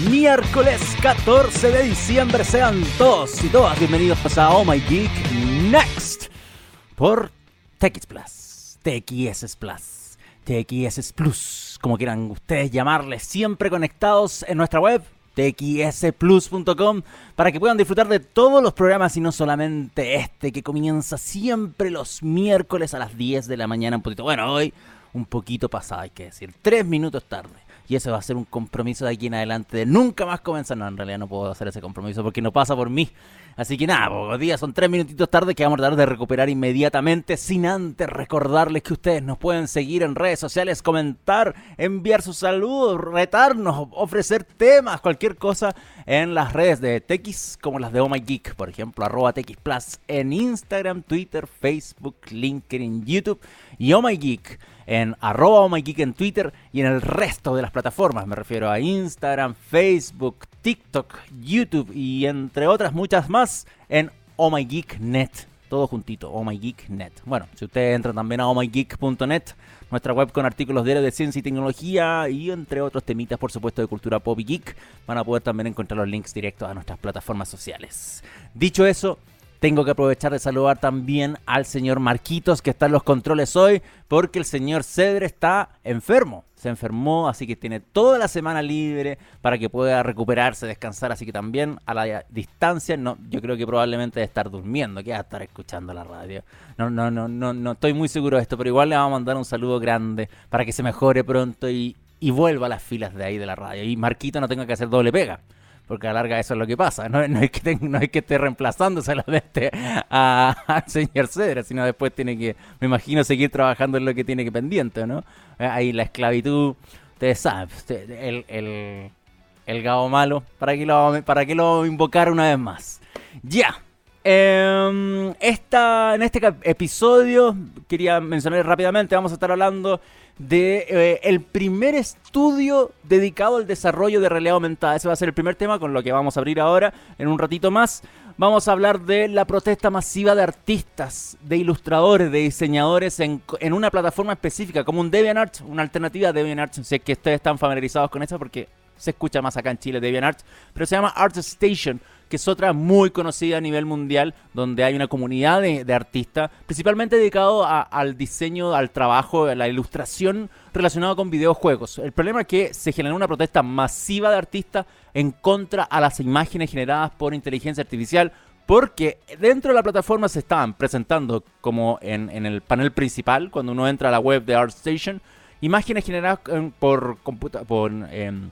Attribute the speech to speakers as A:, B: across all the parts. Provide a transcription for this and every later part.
A: Miércoles 14 de diciembre, sean todos y todas bienvenidos a Oh My Geek Next por TX Plus, TXS Plus, TXS Plus, como quieran ustedes llamarle, siempre conectados en nuestra web txsplus.com para que puedan disfrutar de todos los programas y no solamente este que comienza siempre los miércoles a las 10 de la mañana un poquito. Bueno, hoy un poquito pasado, hay que decir, tres minutos tarde. Y ese va a ser un compromiso de aquí en adelante de nunca más comenzar. No, en realidad no puedo hacer ese compromiso porque no pasa por mí. Así que nada, pocos días son tres minutitos tarde que vamos a tratar de recuperar inmediatamente. Sin antes recordarles que ustedes nos pueden seguir en redes sociales, comentar, enviar sus saludos, retarnos, ofrecer temas, cualquier cosa en las redes de TX, como las de Oh Geek, por ejemplo, arroba TX Plus en Instagram, Twitter, Facebook, LinkedIn, YouTube y Oh Geek en arroba oh geek en Twitter y en el resto de las plataformas. Me refiero a Instagram, Facebook, TikTok, YouTube y entre otras muchas más en Oh My Geek Net. Todo juntito, Oh My Geek Net. Bueno, si ustedes entran también a ohmygeek.net, nuestra web con artículos diarios de ciencia y tecnología y entre otros temitas, por supuesto, de cultura pop y geek, van a poder también encontrar los links directos a nuestras plataformas sociales. Dicho eso, tengo que aprovechar de saludar también al señor Marquitos que está en los controles hoy, porque el señor Cedre está enfermo. Se enfermó, así que tiene toda la semana libre para que pueda recuperarse, descansar. Así que también a la distancia, no, yo creo que probablemente debe estar durmiendo, que va estar escuchando la radio. No, no, no, no, no estoy muy seguro de esto, pero igual le vamos a mandar un saludo grande para que se mejore pronto y, y vuelva a las filas de ahí de la radio. Y Marquito no tenga que hacer doble pega porque a la larga eso es lo que pasa. No, no, es, que no es que esté reemplazando al señor Cedra, sino después tiene que, me imagino, seguir trabajando en lo que tiene que pendiente, ¿no? Eh, ahí la esclavitud, ustedes saben, el, el, el gabo malo, ¿para qué, lo, ¿para qué lo invocar una vez más? Ya. Eh, esta, en este episodio, quería mencionar rápidamente, vamos a estar hablando de eh, el primer estudio dedicado al desarrollo de realidad aumentada. Ese va a ser el primer tema con lo que vamos a abrir ahora en un ratito más. Vamos a hablar de la protesta masiva de artistas, de ilustradores, de diseñadores en, en una plataforma específica, como un DeviantArt, una alternativa a DeviantArt. Sé que ustedes están familiarizados con eso porque se escucha más acá en Chile DeviantArt, pero se llama ArtStation que es otra muy conocida a nivel mundial, donde hay una comunidad de, artistas, principalmente dedicado al diseño, al trabajo, a la ilustración relacionado con videojuegos. El problema es que se generó una protesta masiva de artistas en contra a las imágenes generadas por inteligencia artificial, porque dentro de la plataforma se estaban presentando, como en, el panel principal, cuando uno entra a la web de ArtStation, imágenes generadas por, por em,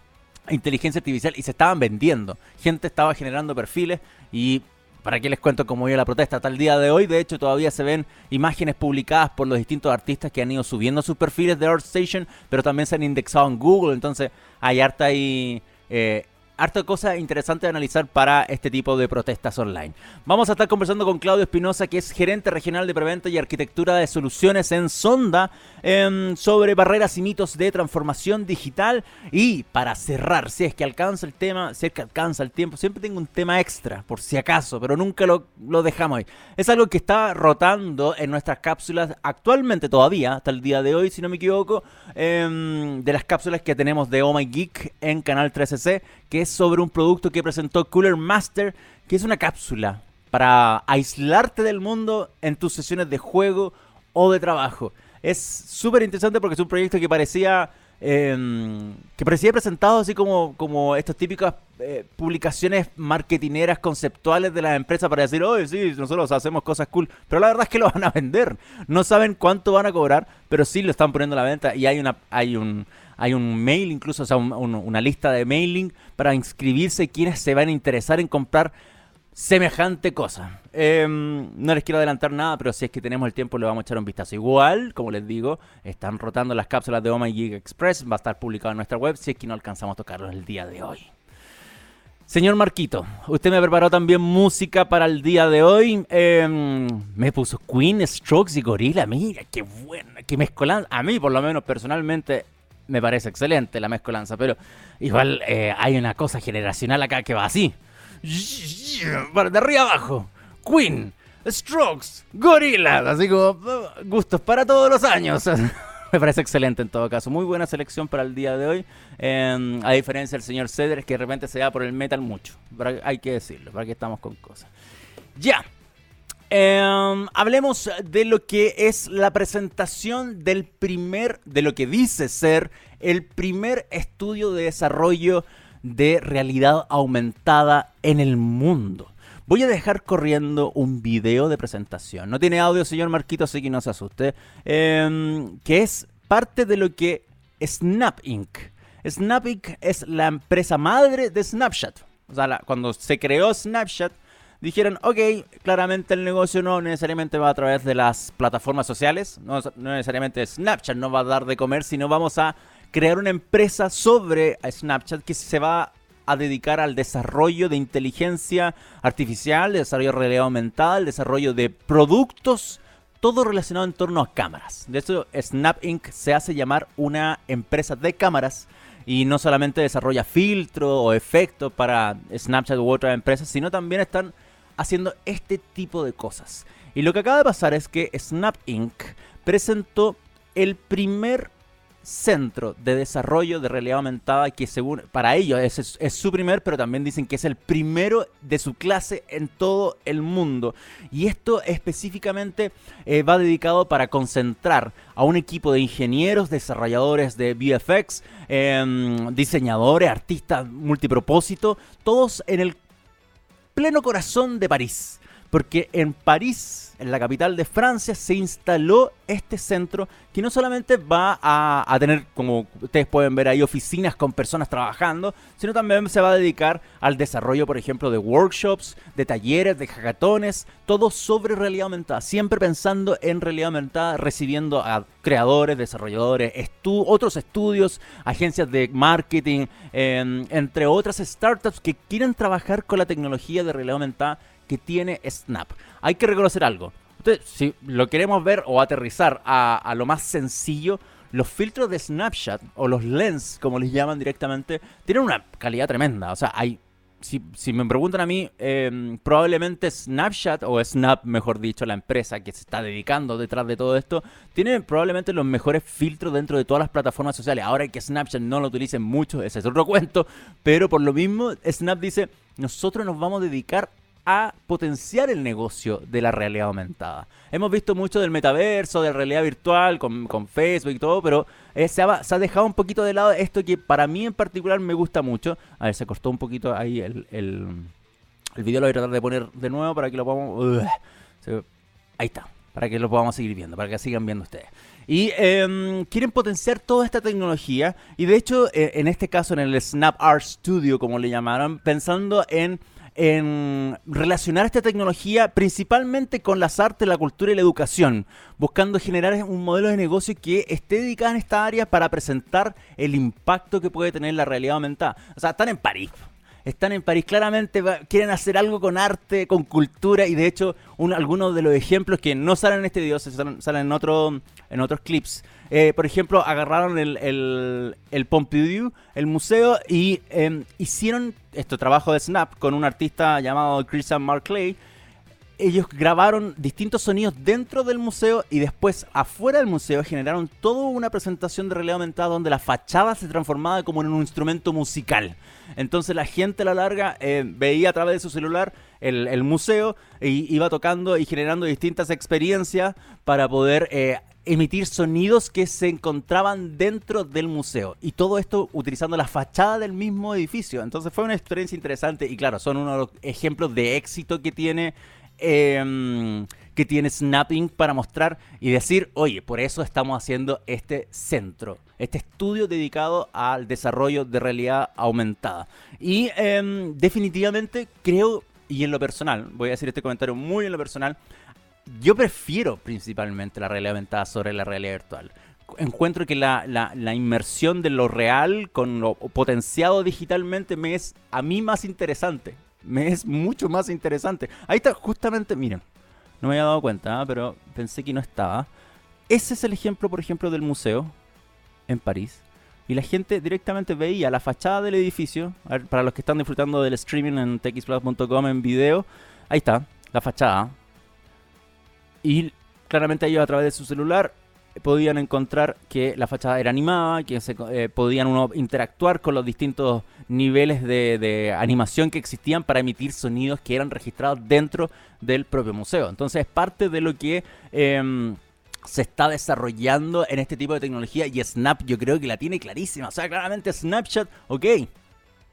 A: inteligencia artificial y se estaban vendiendo. Gente estaba generando perfiles y ¿Para qué les cuento cómo iba la protesta? Hasta el día de hoy, de hecho, todavía se ven imágenes publicadas por los distintos artistas que han ido subiendo sus perfiles de ArtStation, pero también se han indexado en Google, entonces hay harta ahí eh, harta cosa interesante de analizar para este tipo de protestas online. Vamos a estar conversando con Claudio Espinosa, que es gerente regional de preventa y arquitectura de soluciones en Sonda, em, sobre barreras y mitos de transformación digital. Y para cerrar, si es que alcanza el tema, si es que alcanza el tiempo, siempre tengo un tema extra, por si acaso, pero nunca lo, lo dejamos ahí. Es algo que está rotando en nuestras cápsulas actualmente todavía, hasta el día de hoy, si no me equivoco, em, de las cápsulas que tenemos de Oh My Geek en Canal 13C, que es sobre un producto que presentó Cooler Master, que es una cápsula para aislarte del mundo en tus sesiones de juego o de trabajo. Es súper interesante porque es un proyecto que parecía em, que parecía presentado así como, como estas típicas eh, publicaciones marketineras conceptuales de las empresas para decir, oye, sí, nosotros hacemos cosas cool, pero la verdad es que lo van a vender. No saben cuánto van a cobrar, pero sí lo están poniendo a la venta y hay una hay un hay un mail incluso, o sea, una lista de mailing para inscribirse quienes se van a interesar en comprar semejante cosa. Em, no les quiero adelantar nada, pero si es que tenemos el tiempo le vamos a echar un vistazo. Igual, como les digo, están rotando las cápsulas de Oh My Express, va a estar publicado en nuestra web si es que no alcanzamos a tocarlo el día de hoy. Señor Marquito, usted me preparó también música para el día de hoy. Em, me puso Queen, Strokes y Gorilla. Mira, qué buena, qué mezcolanza. A mí, por lo menos personalmente, me parece excelente la mezcolanza, pero igual eh, hay una cosa generacional acá que va así. De arriba abajo. Queen, Strokes, Gorillaz, así como uh, gustos para todos los años. me parece excelente en todo caso. Muy buena selección para el día de hoy. Em, a diferencia del señor Cedres, que de repente se va por el metal mucho. hay que decirlo, para que estamos con cosas. Ya. Em, hablemos de lo que es la presentación del primer, de lo que dice ser el primer estudio de desarrollo de realidad aumentada en el mundo. Voy a dejar corriendo un video de presentación. No tiene audio, señor Marquito, así que no se asuste. Em, que es parte de lo que Snap Inc. Snap Inc. es la empresa madre de Snapchat. O sea, cuando se creó Snapchat, dijeron, ok, claramente el negocio no necesariamente va a través de las plataformas sociales, no, no, necesariamente Snapchat no va a dar de comer, sino vamos a crear una empresa sobre Snapchat que se va a dedicar al desarrollo de inteligencia artificial, desarrollo de realidad aumentada, el desarrollo de productos, todo relacionado en torno a cámaras. De hecho, Snap Inc. se hace llamar una empresa de cámaras y no solamente desarrolla filtros o efectos para Snapchat u otras empresas, sino también están haciendo este tipo de cosas. Y lo que acaba de pasar es que Snap Inc. presentó el primer centro de desarrollo de realidad aumentada que según para ellos es, su primer, pero también dicen que es el primero de su clase en todo el mundo. Y esto específicamente eh, va dedicado para concentrar a un equipo de ingenieros, desarrolladores de VFX, em, diseñadores, artistas multipropósito, todos en el pleno corazón de París porque en París, en la capital de Francia, se instaló este centro que no solamente va a, tener, como ustedes pueden ver ahí, oficinas con personas trabajando, sino también se va a dedicar al desarrollo, por ejemplo, de workshops, de talleres, de hackatones, todo sobre realidad aumentada, siempre pensando en realidad aumentada, recibiendo a creadores, desarrolladores, otros estudios, agencias de marketing, em, entre otras startups que quieren trabajar con la tecnología de realidad aumentada que tiene Snap. Hay que reconocer algo. Entonces, si lo queremos ver o aterrizar a, lo más sencillo, los filtros de Snapchat o los lens, como les llaman directamente, tienen una calidad tremenda. O sea, hay. Si, me preguntan a mí, em, probablemente Snapchat, o Snap, mejor dicho, la empresa que se está dedicando detrás de todo esto, tiene probablemente los mejores filtros dentro de todas las plataformas sociales. Ahora que Snapchat no lo utilicen mucho, ese es otro cuento, pero por lo mismo, Snap dice, nosotros nos vamos a dedicar a potenciar el negocio de la realidad aumentada. Hemos visto mucho del metaverso, de realidad virtual, con, Facebook y todo, pero eh, se, ha, dejado un poquito de lado esto que para mí en particular me gusta mucho. A ver, se cortó un poquito ahí el, el, el video, lo voy a tratar de poner de nuevo para que lo podamos... ahí está, para que lo podamos seguir viendo, para que sigan viendo ustedes. Y em, quieren potenciar toda esta tecnología. Y de hecho, eh, en este caso, en el Snap Art Studio, como le llamaron, pensando en en relacionar esta tecnología principalmente con las artes, la cultura y la educación, buscando generar un modelo de negocio que esté dedicado en esta área para presentar el impacto que puede tener la realidad aumentada. O sea, están en París. Están en París, claramente quieren hacer algo con arte, con cultura, y de hecho, algunos de los ejemplos que no salen en este video, salen, en, otro, en otros clips, eh, por ejemplo, agarraron el, el, el, Pompidou, el museo, y em, hicieron este trabajo de Snap con un artista llamado Christian Marclay. Ellos grabaron distintos sonidos dentro del museo y después afuera del museo generaron toda una presentación de realidad aumentada donde la fachada se transformaba como en un instrumento musical. Entonces la gente a la larga eh, veía a través de su celular el, museo e iba tocando y generando distintas experiencias para poder eh, emitir sonidos que se encontraban dentro del museo. Y todo esto utilizando la fachada del mismo edificio. Entonces fue una experiencia interesante y claro, son uno de los ejemplos de éxito que tiene... Em, que tiene Snapping para mostrar y decir, oye, por eso estamos haciendo este centro, este estudio dedicado al desarrollo de realidad aumentada. Y em, definitivamente creo, y en lo personal, voy a decir este comentario muy en lo personal, yo prefiero principalmente la realidad aumentada sobre la realidad virtual. Encuentro que la, inmersión de lo real con lo potenciado digitalmente me es a mí más interesante. Me es mucho más interesante. Ahí está, justamente, miren, no me había dado cuenta, ¿ah? pero pensé que no estaba. Ese es el ejemplo, por ejemplo, del museo en París. Y la gente directamente veía la fachada del edificio. para los que están disfrutando del streaming en txplus.com en video, ahí está, la fachada y claramente ellos a través de su celular podían encontrar que la fachada era animada, que se, eh, podían uno interactuar con los distintos niveles de, animación que existían para emitir sonidos que eran registrados dentro del propio museo. Entonces, parte de lo que em, se está desarrollando en este tipo de tecnología y Snap yo creo que la tiene clarísima. O sea, claramente Snapchat, ok,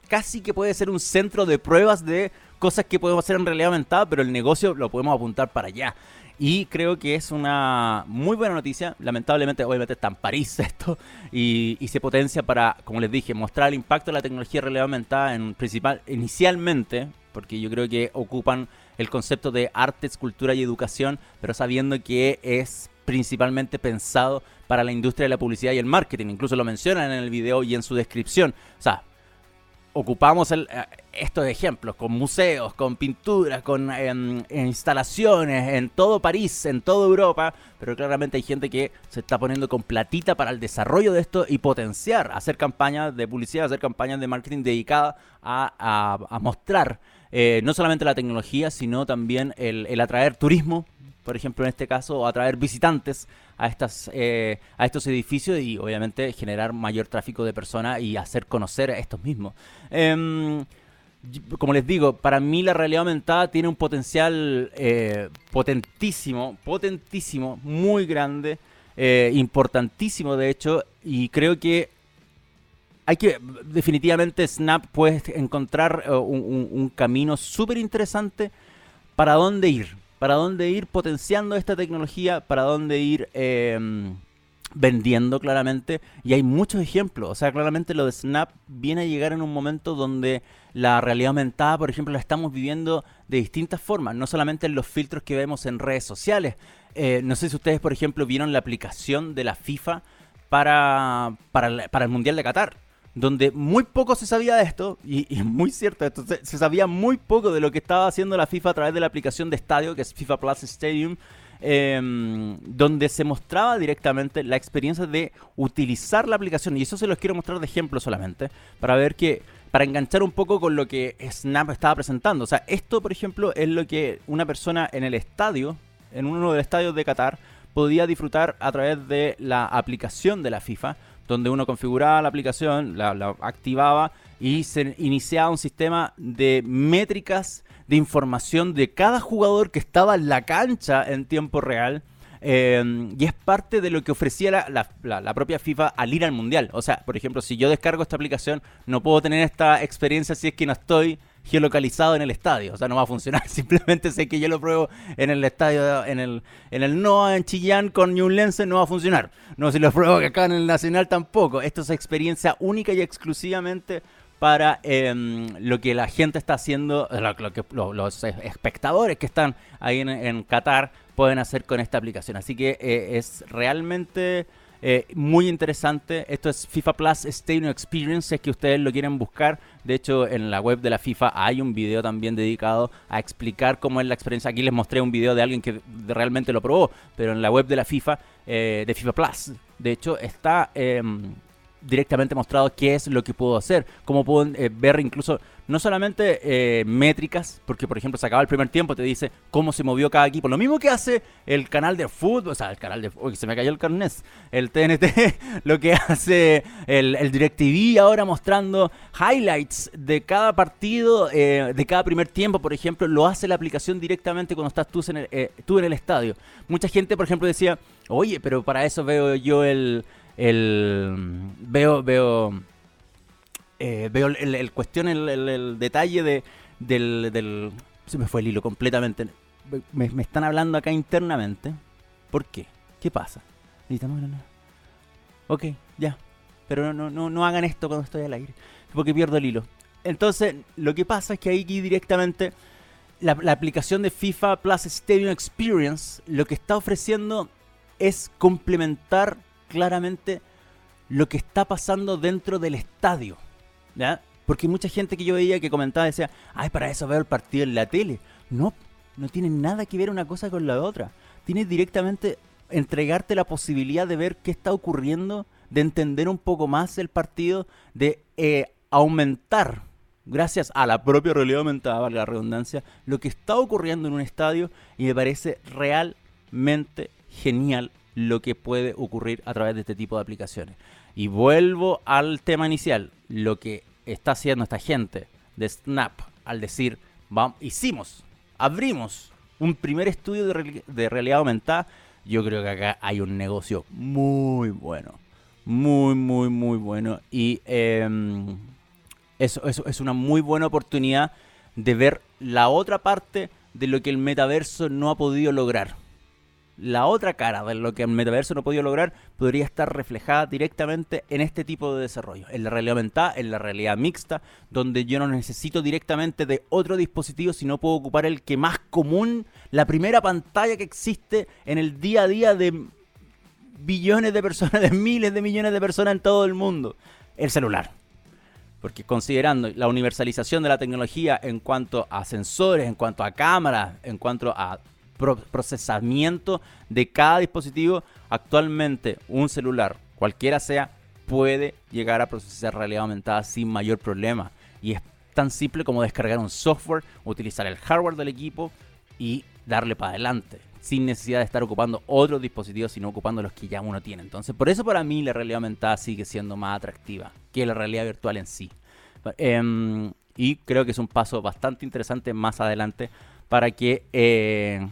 A: casi que puede ser un centro de pruebas de cosas que podemos hacer en realidad aumentada, pero el negocio lo podemos apuntar para allá. Y creo que es una muy buena noticia. Lamentablemente, obviamente está en París esto. Y, se potencia para, como les dije, mostrar el impacto de la tecnología realidad aumentada en principal, inicialmente, porque yo creo que ocupan el concepto de arte, escultura y educación, pero sabiendo que es principalmente pensado para la industria de la publicidad y el marketing. Incluso lo mencionan en el video y en su descripción. O sea, ocupamos el, eh, estos ejemplos con museos, con pinturas, con em, instalaciones en todo París, en toda Europa, pero claramente hay gente que se está poniendo con platita para el desarrollo de esto y potenciar, hacer campañas de publicidad, hacer campañas de marketing dedicadas a, mostrar eh, no solamente la tecnología, sino también el atraer turismo por ejemplo, en este caso, atraer visitantes a, estas, eh, a estos edificios y obviamente generar mayor tráfico de personas y hacer conocer a estos mismos. Em, como les digo, para mí la realidad aumentada tiene un potencial eh, potentísimo, potentísimo, muy grande, eh, importantísimo de hecho, y creo que hay que, definitivamente Snap puede encontrar un, un camino súper interesante para dónde ir para dónde ir potenciando esta tecnología, para dónde ir em, vendiendo claramente. Y hay muchos ejemplos. O sea, claramente lo de Snap viene a llegar en un momento donde la realidad aumentada, por ejemplo, la estamos viviendo de distintas formas. No solamente en los filtros que vemos en redes sociales. Eh, no sé si ustedes, por ejemplo, vieron la aplicación de la FIFA para, para, para el Mundial de Qatar donde muy poco se sabía de esto, y, es muy cierto esto, se, sabía muy poco de lo que estaba haciendo la FIFA a través de la aplicación de estadio, que es FIFA Plus Stadium, em, donde se mostraba directamente la experiencia de utilizar la aplicación, y eso se los quiero mostrar de ejemplo solamente, para ver que, para enganchar un poco con lo que Snap estaba presentando. O sea, esto, por ejemplo, es lo que una persona en el estadio, en uno de los estadios de Qatar, podía disfrutar a través de la aplicación de la FIFA donde uno configuraba la aplicación, la, activaba y se iniciaba un sistema de métricas de información de cada jugador que estaba en la cancha en tiempo real. Eh, y es parte de lo que ofrecía la, propia FIFA al ir al mundial. O sea, por ejemplo, si yo descargo esta aplicación, no puedo tener esta experiencia si es que no estoy geolocalizado en el estadio. O sea, no va a funcionar. Simplemente sé que yo lo pruebo en el estadio, en el, en el NOA, en Chillán, con Lense, no va a funcionar. No, si lo pruebo acá en el Nacional tampoco. Esto es experiencia única y exclusivamente para em, lo que la gente está haciendo, lo, que los espectadores que están ahí en, Qatar pueden hacer con esta aplicación. Así que eh, es realmente eh, muy interesante. Esto es FIFA Plus Stadium Experience, es que ustedes lo quieren buscar. De hecho, en la web de la FIFA hay un video también dedicado a explicar cómo es la experiencia. Aquí les mostré un video de alguien que realmente lo probó, pero en la web de la FIFA, eh, de FIFA Plus, de hecho, está em, directamente mostrado qué es lo que puedo hacer, cómo puedo eh, ver incluso no solamente eh, métricas, porque por ejemplo se acaba el primer tiempo, te dice cómo se movió cada equipo, lo mismo que hace el canal de fútbol, o sea, el canal de uy, se me cayó el carnet, el TNT, lo que hace el, DirecTV ahora mostrando highlights de cada partido, eh, de cada primer tiempo, por ejemplo, lo hace la aplicación directamente cuando estás tú en el, tú en el estadio. Mucha gente, por ejemplo, decía, oye, pero para eso veo yo el el veo veo eh, veo el, cuestión el, detalle de del, se me fue el hilo completamente. Me, están hablando acá internamente. ¿por qué? ¿qué pasa? necesitamos ok ya. Pero no, no, no hagan esto cuando estoy al aire porque pierdo el hilo. Entonces lo que pasa es que ahí directamente la aplicación de FIFA Plus Stadium Experience lo que está ofreciendo es complementar claramente lo que está pasando dentro del estadio. Porque mucha gente que yo veía que comentaba decía, ay, para eso veo el partido en la tele. No, no tiene nada que ver una cosa con la otra. Tiene directamente entregarte la posibilidad de ver qué está ocurriendo, de entender un poco más el partido, de eh, aumentar, gracias a la propia realidad aumentada, la redundancia, lo que está ocurriendo en un estadio y me parece realmente genial lo que puede ocurrir a través de este tipo de aplicaciones. Y vuelvo al tema inicial, lo que está haciendo esta gente de Snap al decir, vamos, hicimos, abrimos un primer estudio de, realidad aumentada, yo creo que acá hay un negocio muy bueno. Muy, muy, muy bueno. Y em, eso, eso es una muy buena oportunidad de ver la otra parte de lo que el metaverso no ha podido lograr la otra cara de lo que el metaverso no ha lograr podría estar reflejada directamente en este tipo de desarrollo, en la realidad aumentada, en la realidad mixta, donde yo no necesito directamente de otro dispositivo, sino puedo ocupar el que más común, la primera pantalla que existe en el día a día de billones de personas, de miles de millones de personas en todo el mundo, el celular. Porque considerando la universalización de la tecnología en cuanto a sensores, en cuanto a cámaras, en cuanto a procesamiento de cada dispositivo, actualmente un celular, cualquiera sea, puede llegar a procesar realidad aumentada sin mayor problema. Y es tan simple como descargar un software, utilizar el hardware del equipo y darle para adelante, sin necesidad de estar ocupando otros dispositivos, sino ocupando los que ya uno tiene. Entonces, por eso para mí la realidad aumentada sigue siendo más atractiva que la realidad virtual en sí. Em, y creo que es un paso bastante interesante más adelante para que eh,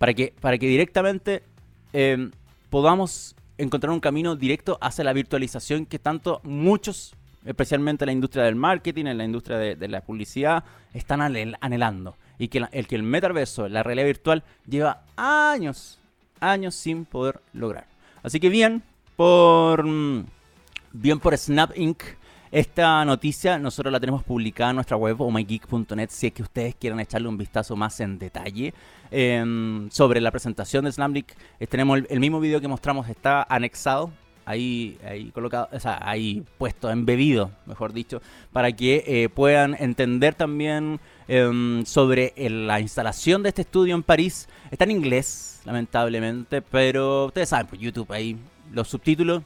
A: para que, para que directamente em, podamos encontrar un camino directo hacia la virtualización que tanto muchos, especialmente en la industria del marketing, en la industria de, la publicidad, están anhelando. Y que el que el metaverso, la realidad virtual, lleva años, años sin poder lograr. Así que bien por, mm, bien por Snap Inc. Esta noticia nosotros la tenemos publicada en nuestra web omygeek.net si es que ustedes quieren echarle un vistazo más en detalle em, sobre la presentación de Slamlik. Eh, tenemos el, mismo video que mostramos, está anexado, ahí, ahí colocado, ahí puesto, embebido, mejor dicho, para que eh, puedan entender también em, sobre la instalación de este estudio en París. Está en inglés, lamentablemente, pero ustedes saben, pues YouTube ahí, los subtítulos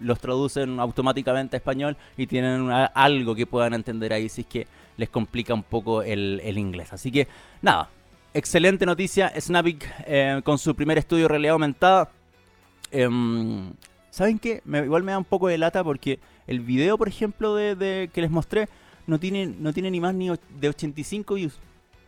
A: los traducen automáticamente a español y tienen algo que puedan entender ahí si es que les complica un poco el, inglés. Así que nada, excelente noticia. Snapik eh, con su primer estudio de realidad aumentada. Em, ¿Saben qué? Igual me da un poco de lata porque el video, por ejemplo, de, que les mostré no tiene, no tiene ni más ni de 85 views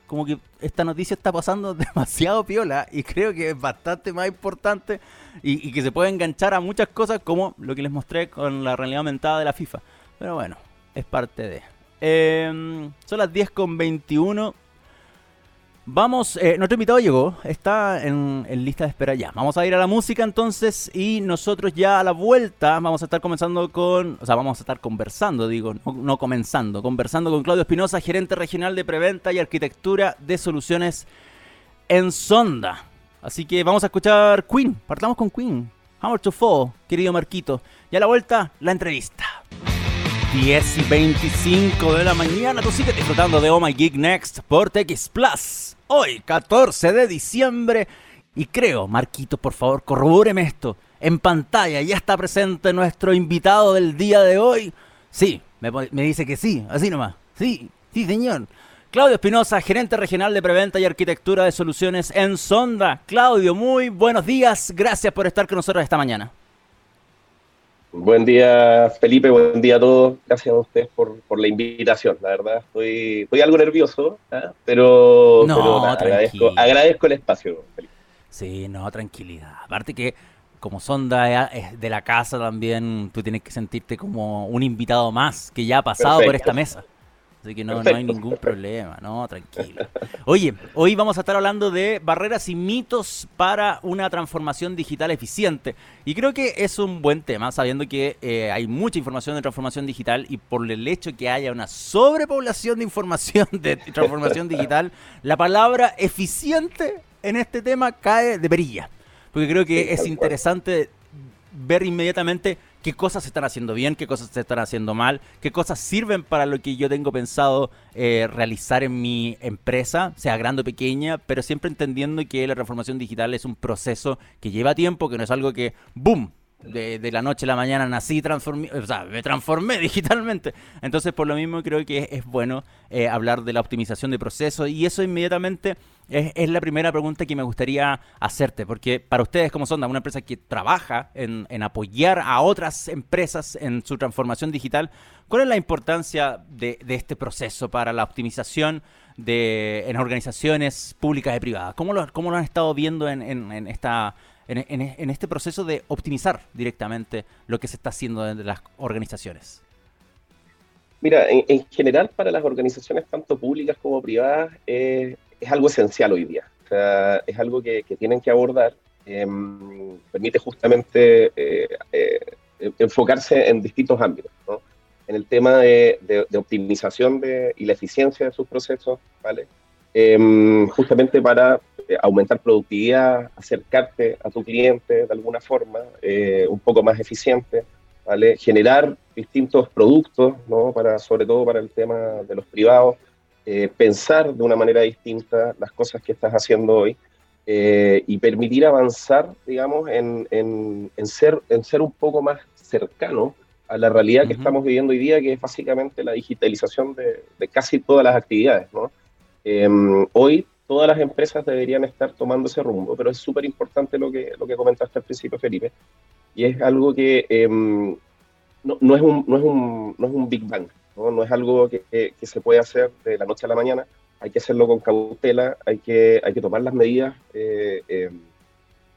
A: como que esta noticia está pasando demasiado piola y creo que es bastante más importante y, que se puede enganchar a muchas cosas como lo que les mostré con la realidad aumentada de la FIFA. Pero bueno, es parte de... Em, son las 10 con 21. Vamos, eh, nuestro invitado llegó, está en, lista de espera ya. Vamos a ir a la música entonces y nosotros ya a la vuelta vamos a estar comenzando con, o sea, vamos a estar conversando, digo, no, comenzando, conversando con Claudio Espinosa, gerente regional de preventa y arquitectura de soluciones en Sonda. Así que vamos a escuchar Queen, partamos con Queen. Hammer to Fall, querido Marquito. Y a la vuelta, la entrevista. 10 y 25 de la mañana, tú sigues disfrutando de Oh My Geek Next por TX Plus hoy, 14 de diciembre. Y creo, Marquito, por favor, corrobóreme esto. En pantalla ya está presente nuestro invitado del día de hoy. Sí, me, dice que sí, así nomás. Sí, sí, señor. Claudio Espinosa, gerente regional de preventa y arquitectura de soluciones en Sonda. Claudio, muy buenos días. Gracias por estar con nosotros esta mañana.
B: Buen día, Felipe, buen día a todos. Gracias a ustedes por, la invitación. La verdad, estoy, estoy algo nervioso, ¿ah? pero, agradezco, el espacio, Felipe.
A: Sí, no, tranquilidad. Aparte que como Sonda es de la casa también, tú tienes que sentirte como un invitado más que ya ha pasado por esta mesa. Así que no, no hay ningún problema, no, tranquilo. Oye, hoy vamos a estar hablando de barreras y mitos para una transformación digital eficiente. Y creo que es un buen tema, sabiendo que eh, hay mucha información de transformación digital y por el hecho que haya una sobrepoblación de información de transformación digital, la palabra eficiente en este tema cae de perilla. Porque creo que es interesante ver inmediatamente qué cosas se están haciendo bien, qué cosas se están haciendo mal, qué cosas sirven para lo que yo tengo pensado eh, realizar en mi empresa, sea grande o pequeña, pero siempre entendiendo que la transformación digital es un proceso que lleva tiempo, que no es algo que, ¡boom!, de, la noche a la mañana nací, transformé, o sea, me transformé digitalmente. Entonces, por lo mismo, creo que es, bueno eh, hablar de la optimización de procesos y eso inmediatamente es, la primera pregunta que me gustaría hacerte, porque para ustedes como Sonda, una empresa que trabaja en, apoyar a otras empresas en su transformación digital, ¿cuál es la importancia de, este proceso para la optimización de, en organizaciones públicas y privadas? ¿Cómo lo, cómo lo han estado viendo en, en esta en, este proceso de optimizar directamente lo que se está haciendo en las organizaciones?
B: Mira, en, general para las organizaciones tanto públicas como privadas eh, es algo esencial hoy día. O sea, es algo que, tienen que abordar. Em, permite justamente eh, eh, enfocarse en distintos ámbitos. ¿no? En el tema de, optimización de, y la eficiencia de sus procesos, ¿vale? Em, justamente para eh, aumentar productividad, acercarte a tu cliente de alguna forma, eh, un poco más eficiente, ¿vale? generar distintos productos, ¿no? para, sobre todo para el tema de los privados, eh, pensar de una manera distinta las cosas que estás haciendo hoy y permitir avanzar, digamos, en, en, en, ser, en ser un poco más cercano a la realidad que estamos viviendo hoy día, que es básicamente la digitalización de, de casi todas las actividades. ¿no? Em, hoy todas las empresas deberían estar tomando ese rumbo, pero es súper importante lo que, lo que comentaste al principio, Felipe, y es algo que em, no, no, es un, no, es un, no es un Big Bang, no, no es algo que, que, se puede hacer de la noche a la mañana, hay que hacerlo con cautela, hay que, hay que tomar las medidas, eh, em,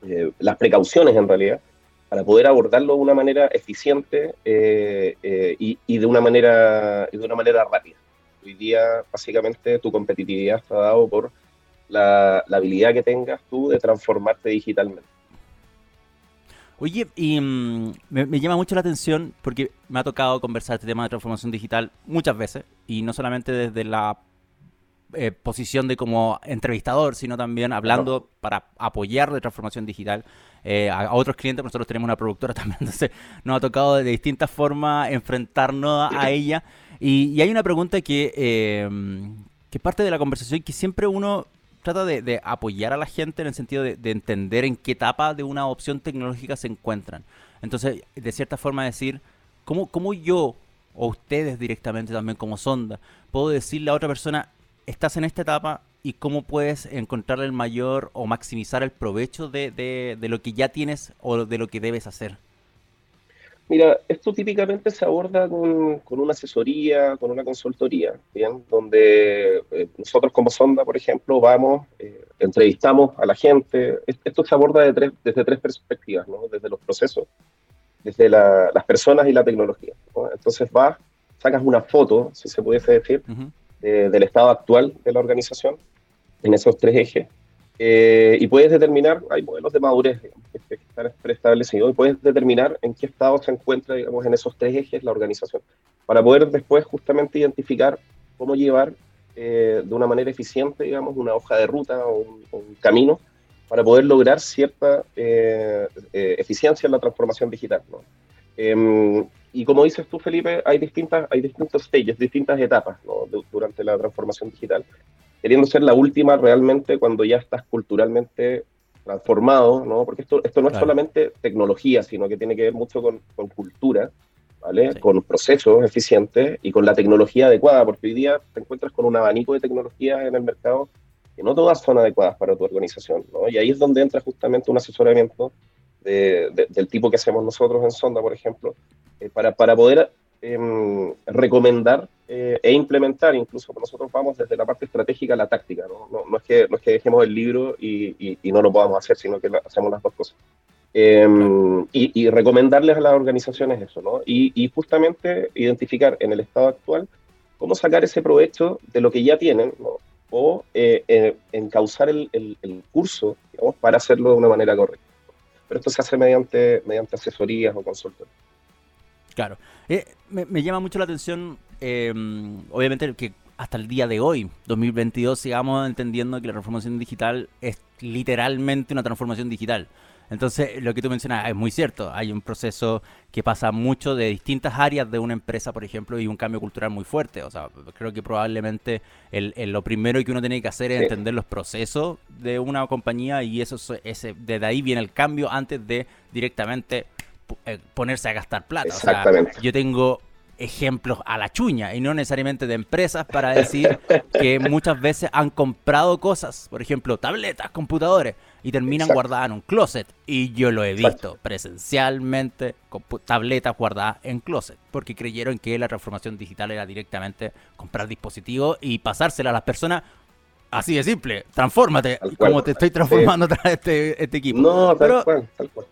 B: eh, las precauciones en realidad, para poder abordarlo de una manera eficiente eh, y, y, de una manera, y de una manera rápida. Hoy día, básicamente, tu competitividad está dado por la, habilidad que tengas tú de transformarte digitalmente.
A: Oye, y mm, me, llama mucho la atención porque me ha tocado conversar este tema de transformación digital muchas veces y no solamente desde la eh, posición de como entrevistador, sino también hablando para apoyar de transformación digital eh, a, otros clientes. Nosotros tenemos una productora también, entonces nos ha tocado de distintas formas enfrentarnos a, ella. Y, hay una pregunta que, eh, que parte de la conversación que siempre uno trata de, apoyar a la gente en el sentido de, entender en qué etapa de una opción tecnológica se encuentran. Entonces, de cierta forma decir, ¿cómo, cómo yo, o ustedes directamente también como sonda, puedo decirle a otra persona, estás en esta etapa y cómo puedes encontrarle el mayor o maximizar el provecho de, de lo que ya tienes o de lo que debes hacer?
B: Mira, esto típicamente se aborda con, con una asesoría, con una consultoría, ¿bien? donde eh, nosotros como Sonda, por ejemplo, vamos, eh, entrevistamos a la gente. Esto se aborda de tres, desde tres perspectivas, ¿no? desde los procesos, desde las personas y la tecnología. Entonces vas, sacas una foto, si se pudiese decir, del estado actual de la organización en esos tres ejes eh, y puedes determinar, hay modelos de madurez digamos, que están preestablecidos, y puedes determinar en qué estado se encuentra, digamos, en esos tres ejes la organización, para poder después justamente identificar cómo llevar eh, de una manera eficiente, digamos, una hoja de ruta o un, camino para poder lograr cierta eh, eficiencia en la transformación digital. ¿no? Em, y como dices tú, Felipe, hay, distintas, hay distintos stages, distintas etapas ¿no? durante la transformación digital queriendo ser la última realmente cuando ya estás culturalmente transformado, ¿no? Porque esto, esto no es solamente tecnología, sino que tiene que ver mucho con, con cultura, ¿vale? Con procesos eficientes y con la tecnología adecuada, porque hoy día te encuentras con un abanico de tecnologías en el mercado que no todas son adecuadas para tu organización, ¿no? Y ahí es donde entra justamente un asesoramiento del tipo que hacemos nosotros en Sonda, por ejemplo, eh, para, para poder Em, recomendar eh, e implementar, incluso nosotros vamos desde la parte estratégica a la táctica, no, no, es, que, no es que dejemos el libro y, y, no lo podamos hacer, sino que hacemos las dos cosas. Em, y, recomendarles a las organizaciones eso, ¿no? Y, justamente identificar en el estado actual cómo sacar ese provecho de lo que ya tienen, ¿no? O eh, eh, encauzar el, el, el, curso, digamos, para hacerlo de una manera correcta. Pero esto se hace mediante, mediante asesorías o consultorías.
A: Claro. Eh, me, llama mucho la atención, eh, obviamente, que hasta el día de hoy, 2022, sigamos entendiendo que la transformación digital es literalmente una transformación digital. Entonces, lo que tú mencionas es muy cierto. Hay un proceso que pasa mucho de distintas áreas de una empresa, por ejemplo, y un cambio cultural muy fuerte. O sea, creo que probablemente el, lo primero que uno tiene que hacer es entender los procesos de una compañía y eso ese, desde ahí viene el cambio antes de directamente ponerse a gastar plata. Exactamente. yo tengo ejemplos a la chuña y no necesariamente de empresas para decir que muchas veces han comprado cosas, por ejemplo, tabletas, computadores, y terminan guardadas en un closet. Y yo lo he visto presencialmente, con tabletas guardadas en closet, porque creyeron que la transformación digital era directamente comprar dispositivos y pasársela a las personas. Así de simple, transfórmate, como te estoy transformando este, este equipo.
B: No, tal cual, tal cual.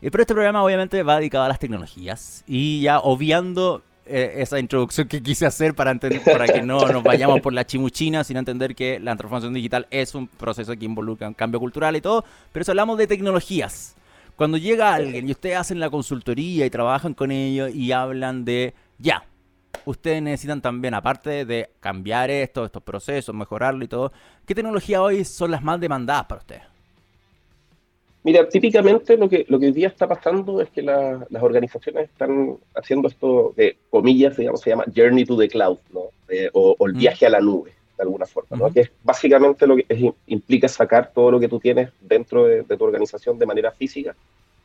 A: Y pero este programa obviamente va dedicado a las tecnologías y ya obviando eh, esa introducción que quise hacer para, entender, que no nos vayamos por la chimuchina, sin entender que la transformación digital es un proceso que involucra un cambio cultural y todo, pero eso hablamos de tecnologías. Cuando llega alguien y ustedes hacen la consultoría y trabajan con ellos y hablan de, ya, ustedes necesitan también, aparte de cambiar esto, estos procesos, mejorarlo y todo, ¿qué tecnologías hoy son las más demandadas para ustedes?
B: Mira, típicamente lo que, lo que hoy día está pasando es que las organizaciones están haciendo esto de comillas, digamos, se llama Journey to the Cloud, ¿no? o, el mm. viaje a la nube, de alguna forma, ¿no? Que es básicamente lo que implica sacar todo lo que tú tienes dentro de, tu organización de manera física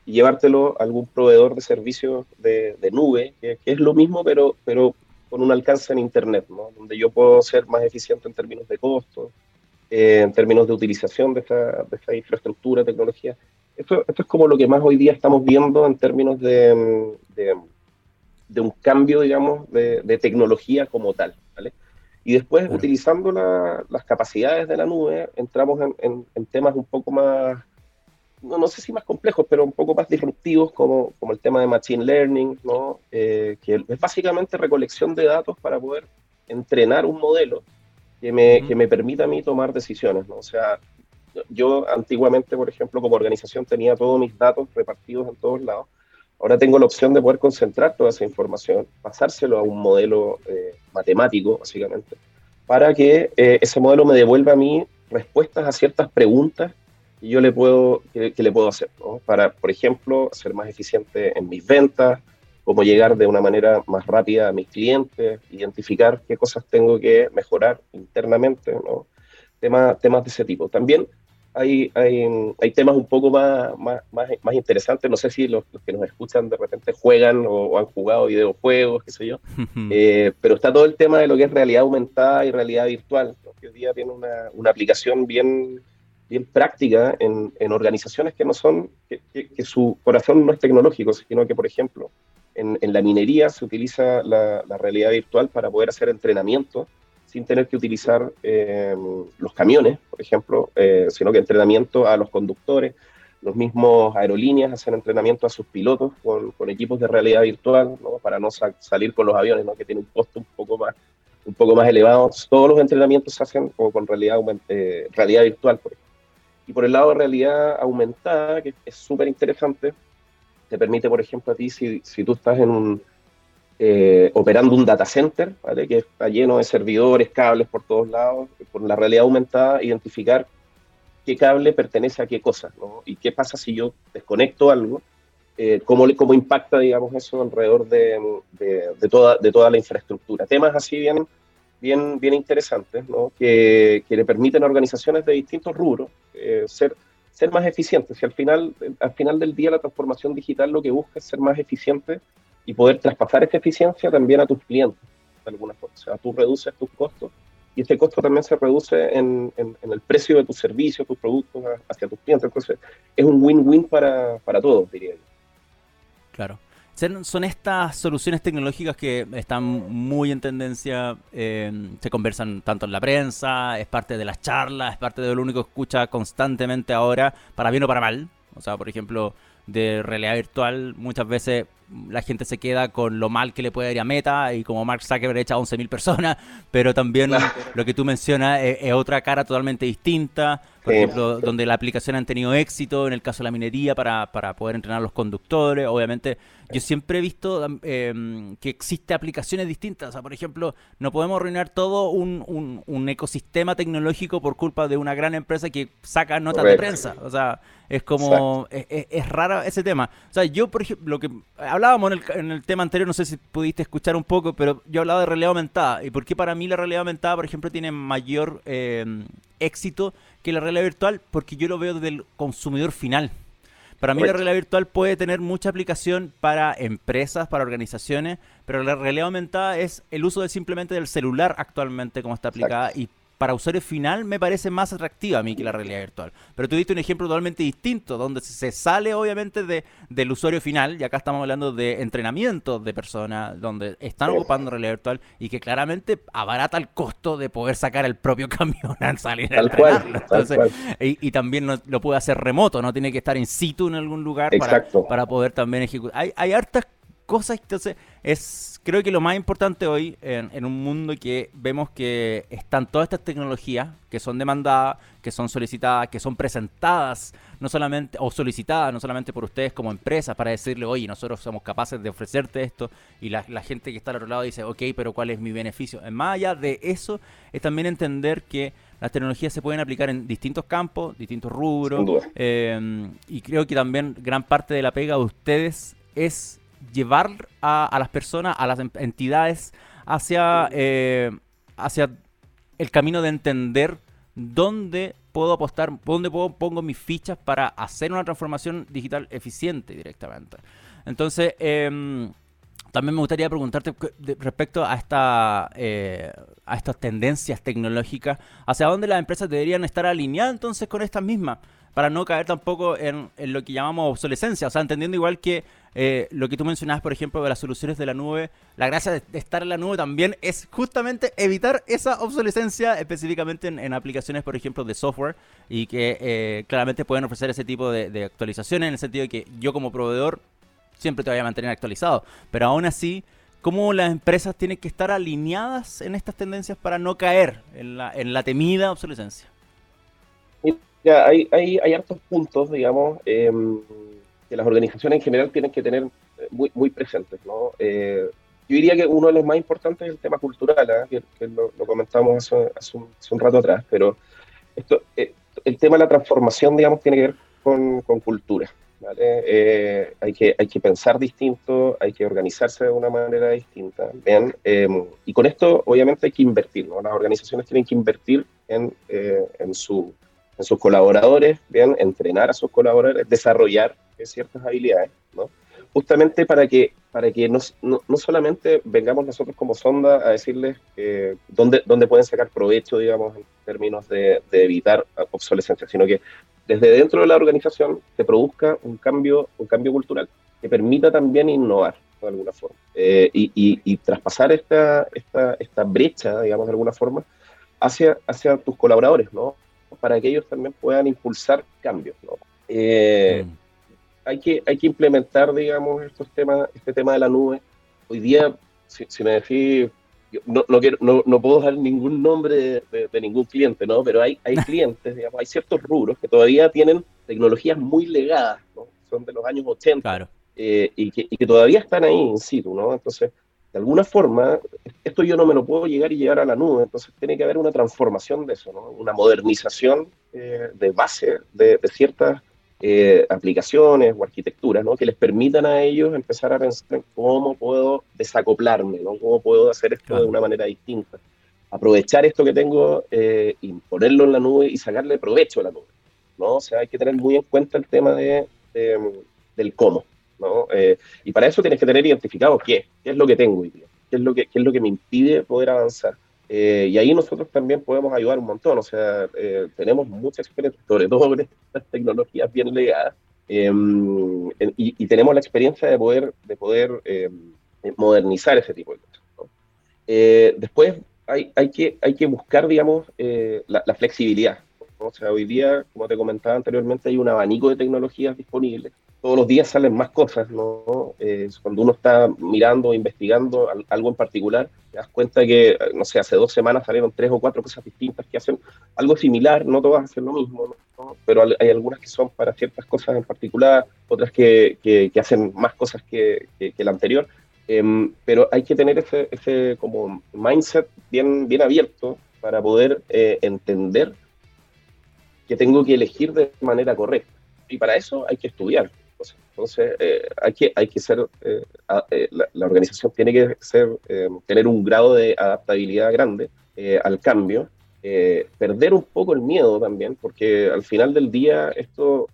B: y llevártelo a algún proveedor de servicios de, nube, que, es lo mismo, pero, pero con un alcance en Internet, ¿no? Donde yo puedo ser más eficiente en términos de costos, eh, en términos de utilización de esta, de esta infraestructura, tecnología. Esto, esto, es como lo que más hoy día estamos viendo en términos de, de, un cambio, digamos, de, tecnología como tal. ¿vale? Y después, utilizando las capacidades de la nube, entramos en, en, temas un poco más, no, no, sé si más complejos, pero un poco más disruptivos, como, como el tema de Machine Learning, ¿no? Eh, que es básicamente recolección de datos para poder entrenar un modelo que me, que me permita a mí tomar decisiones. ¿no? O sea, yo antiguamente, por ejemplo, como organización tenía todos mis datos repartidos en todos lados. Ahora tengo la opción de poder concentrar toda esa información, pasárselo a un modelo eh, matemático, básicamente, para que eh, ese modelo me devuelva a mí respuestas a ciertas preguntas que yo le puedo, que, le puedo hacer, ¿no? Para, por ejemplo, ser más eficiente en mis ventas, cómo llegar de una manera más rápida a mis clientes, identificar qué cosas tengo que mejorar internamente, ¿no? temas, temas de ese tipo. También hay, hay, hay temas un poco más, más, más, interesantes, no sé si los, que nos escuchan de repente juegan o, han jugado videojuegos, qué sé yo, eh, pero está todo el tema de lo que es realidad aumentada y realidad virtual, que hoy día tiene una, una aplicación bien bien práctica en, en, organizaciones que no son, que, que, su corazón no es tecnológico, sino que, por ejemplo, en, la minería se utiliza la, realidad virtual para poder hacer entrenamiento sin tener que utilizar eh, los camiones, por ejemplo, eh, sino que entrenamiento a los conductores. Los mismos aerolíneas hacen entrenamiento a sus pilotos con, equipos de realidad virtual para no salir con los aviones, ¿no? que tiene un costo un poco más, un poco más elevado. Todos los entrenamientos se hacen con realidad, eh, realidad virtual, por ejemplo. Y por el lado de realidad aumentada, que es súper interesante, te permite, por ejemplo, a ti, si, si tú estás en eh, operando un data center, ¿vale? que está lleno de servidores, cables por todos lados, por la realidad aumentada, identificar qué cable pertenece a qué cosa, ¿no? y qué pasa si yo desconecto algo, eh, cómo, cómo impacta, digamos, eso alrededor de, de, toda, de toda la infraestructura. Temas así bien, bien, bien interesantes, ¿no? que, que le permiten a organizaciones de distintos rubros eh, ser ser más eficientes. Y al final, al final del día la transformación digital lo que busca es ser más eficiente y poder traspasar esa eficiencia también a tus clientes, de alguna forma. O sea, tú reduces tus costos y este costo también se reduce en, en, el precio de tus servicios, tus productos hacia tus clientes. Entonces, es un win-win para, para todos, diría yo.
A: Claro. Son estas soluciones tecnológicas que están muy en tendencia, eh, se conversan tanto en la prensa, es parte de las charlas, es parte de lo único que escucha constantemente ahora, para bien o para mal. O sea, por ejemplo, de realidad virtual, muchas veces la gente se queda con lo mal que le puede ir a Meta y como Mark Zuckerberg echa a 11.000 personas, pero también lo que tú mencionas es, otra cara totalmente distinta, por ejemplo, donde la aplicación han tenido éxito, en el caso de la minería, para, para poder entrenar a los conductores, obviamente yo siempre he visto em, que existe aplicaciones distintas. O sea, por ejemplo, no podemos arruinar todo un, un, ecosistema tecnológico por culpa de una gran empresa que saca notas de prensa. O sea, es como, es, es, raro ese tema. O sea, yo, por ejemplo, lo que hablábamos en el, en el, tema anterior, no sé si pudiste escuchar un poco, pero yo hablaba de realidad aumentada. ¿Y por qué para mí la realidad aumentada, por ejemplo, tiene mayor em, éxito que la realidad virtual? Porque yo lo veo desde el consumidor final. Para mí la realidad virtual puede tener mucha aplicación para empresas, para organizaciones, pero la realidad aumentada es el uso de simplemente del celular actualmente como está aplicada y para usuario final me parece más atractiva a mí que la realidad virtual. Pero tú diste un ejemplo totalmente distinto, donde se sale obviamente de, del usuario final, y acá estamos hablando de entrenamiento de personas, donde están ocupando realidad virtual y que claramente abarata el costo de poder sacar el propio camión al salir a entrenarlo. y, también lo puede hacer remoto, no tiene que estar in situ en algún lugar para, para, poder también ejecutar. Hay, hay hartas cosas, entonces es creo que lo más importante hoy en, un mundo que vemos que están todas estas tecnologías que son demandadas, que son solicitadas, que son presentadas, no solamente, o solicitadas no solamente por ustedes como empresas para decirle, oye, nosotros somos capaces de ofrecerte esto, y la, gente que está al otro lado dice, ok, pero ¿cuál es mi beneficio? Más allá de eso, es también entender que las tecnologías se pueden aplicar en distintos campos, distintos rubros, eh, y creo que también gran parte de la pega de ustedes es llevar a, las personas, a las entidades, hacia, eh, hacia el camino de entender dónde puedo apostar, dónde puedo, pongo mis fichas para hacer una transformación digital eficiente directamente. Entonces, em, también me gustaría preguntarte respecto a, esta, eh, a estas tendencias tecnológicas, ¿hacia dónde las empresas deberían estar alineadas entonces con estas mismas? Para no caer tampoco en, en lo que llamamos obsolescencia, o sea, entendiendo igual que eh, lo que tú mencionabas, por ejemplo, de las soluciones de la nube, la gracia de, estar en la nube también es justamente evitar esa obsolescencia, específicamente en, aplicaciones, por ejemplo, de software, y que eh, claramente pueden ofrecer ese tipo de, actualizaciones, en el sentido de que yo como proveedor siempre te voy a mantener actualizado, pero aún así... ¿Cómo las empresas tienen que estar alineadas en estas tendencias para no caer en la, en la temida obsolescencia?
B: Ya, hay, hay, hay hartos puntos, digamos, eh, que las organizaciones en general tienen que tener eh, muy, muy presentes. ¿no? Eh, yo diría que uno de los más importantes es el tema cultural, ¿ah? que, lo, comentamos hace, un, rato atrás, pero esto, eh, el tema de la transformación, digamos, tiene que ver con, con cultura. ¿vale? hay, que, hay que pensar distinto, hay que organizarse de una manera distinta. ¿bien? y con esto, obviamente, hay que invertir. ¿no? Las organizaciones tienen que invertir en, en, su, en sus colaboradores, ¿bien? entrenar a sus colaboradores, desarrollar ciertas habilidades, ¿no? Justamente para que, para que no, no, solamente vengamos nosotros como sonda a decirles eh, dónde, dónde pueden sacar provecho, digamos, en términos de, evitar obsolescencia, sino que desde dentro de la organización se produzca un cambio, un cambio cultural que permita también innovar de alguna forma eh, y, y, traspasar esta, esta, esta brecha, digamos, de alguna forma, hacia, hacia tus colaboradores, ¿no? Para que ellos también puedan impulsar cambios, ¿no? Eh, mm hay que, hay que implementar, digamos, estos temas, este tema de la nube. Hoy día, si, me decís, no, no, quiero, no, no, puedo dar ningún nombre de, ningún cliente, ¿no? Pero hay, hay clientes, digamos, hay ciertos rubros que todavía tienen tecnologías muy legadas, ¿no? Son de los años 80.
A: Claro.
B: Eh, y, que, y, que, todavía están ahí in situ, ¿no? Entonces, de alguna forma, esto yo no me lo puedo llegar y llevar a la nube, entonces tiene que haber una transformación de eso, ¿no? Una modernización eh, de base de, de ciertas eh, aplicaciones o arquitecturas, ¿no? Que les permitan a ellos empezar a pensar en cómo puedo desacoplarme, ¿no? Cómo puedo hacer esto de una manera distinta. Aprovechar esto que tengo, eh, ponerlo en la nube y sacarle provecho a la nube, ¿no? O sea, hay que tener muy en cuenta el tema de, del cómo, ¿no? Eh, y para eso tienes que tener identificado qué, qué es lo que tengo hoy día, qué es lo que, qué es lo que me impide poder avanzar. Eh, y ahí nosotros también podemos ayudar un montón, o sea, eh, tenemos mucha experiencia, sobre todo con estas tecnologías bien legadas, em, y, tenemos la experiencia de poder, de poder em, modernizar ese tipo de cosas. Eh, después hay, hay, que, hay que buscar, digamos, la, la, flexibilidad. O sea, hoy día, como te comentaba anteriormente, hay un abanico de tecnologías disponibles todos los días salen más cosas, ¿no? Eh, cuando uno está mirando investigando algo en particular, te das cuenta que, no sé, hace dos semanas salieron tres o cuatro cosas distintas que hacen algo similar, no todas hacen lo mismo, ¿no? pero hay algunas que son para ciertas cosas en particular, otras que, que, hacen más cosas que, que la anterior, em, pero hay que tener ese, ese como mindset bien, bien abierto para poder eh, entender que tengo que elegir de manera correcta. Y para eso hay que estudiar, entonces, eh, hay, que, hay que ser, eh, eh, la, organización tiene que ser, tener un grado de adaptabilidad grande al cambio, perder un poco el miedo también, porque al final del día esto,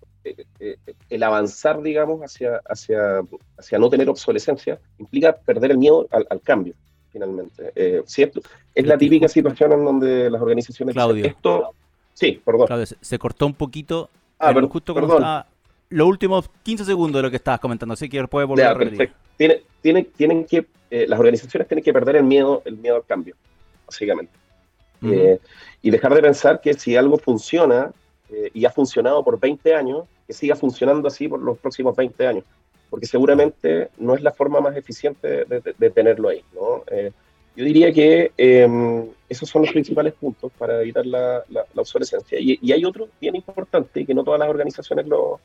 B: el avanzar, digamos, hacia, hacia, hacia no tener obsolescencia implica perder el miedo al, cambio, finalmente. ¿cierto? Es la típica situación en donde las organizaciones...
A: Claudio.
B: esto, sí, perdón.
A: Claudio, se, cortó un poquito. Ah, pero, justo cuando estaba los últimos 15 segundos de lo que estabas comentando, así que puedes volver a repetir.
B: Tiene, tiene, tienen que, eh, las organizaciones tienen que perder el miedo, el miedo al cambio, básicamente. Eh, y dejar de pensar que si algo funciona eh, y ha funcionado por 20 años, que siga funcionando así por los próximos 20 años, porque seguramente no es la forma más eficiente de, tenerlo ahí. ¿no? yo diría que em, esos son los principales puntos para evitar la, la, obsolescencia. Y, y, hay otro bien importante que no todas las organizaciones lo,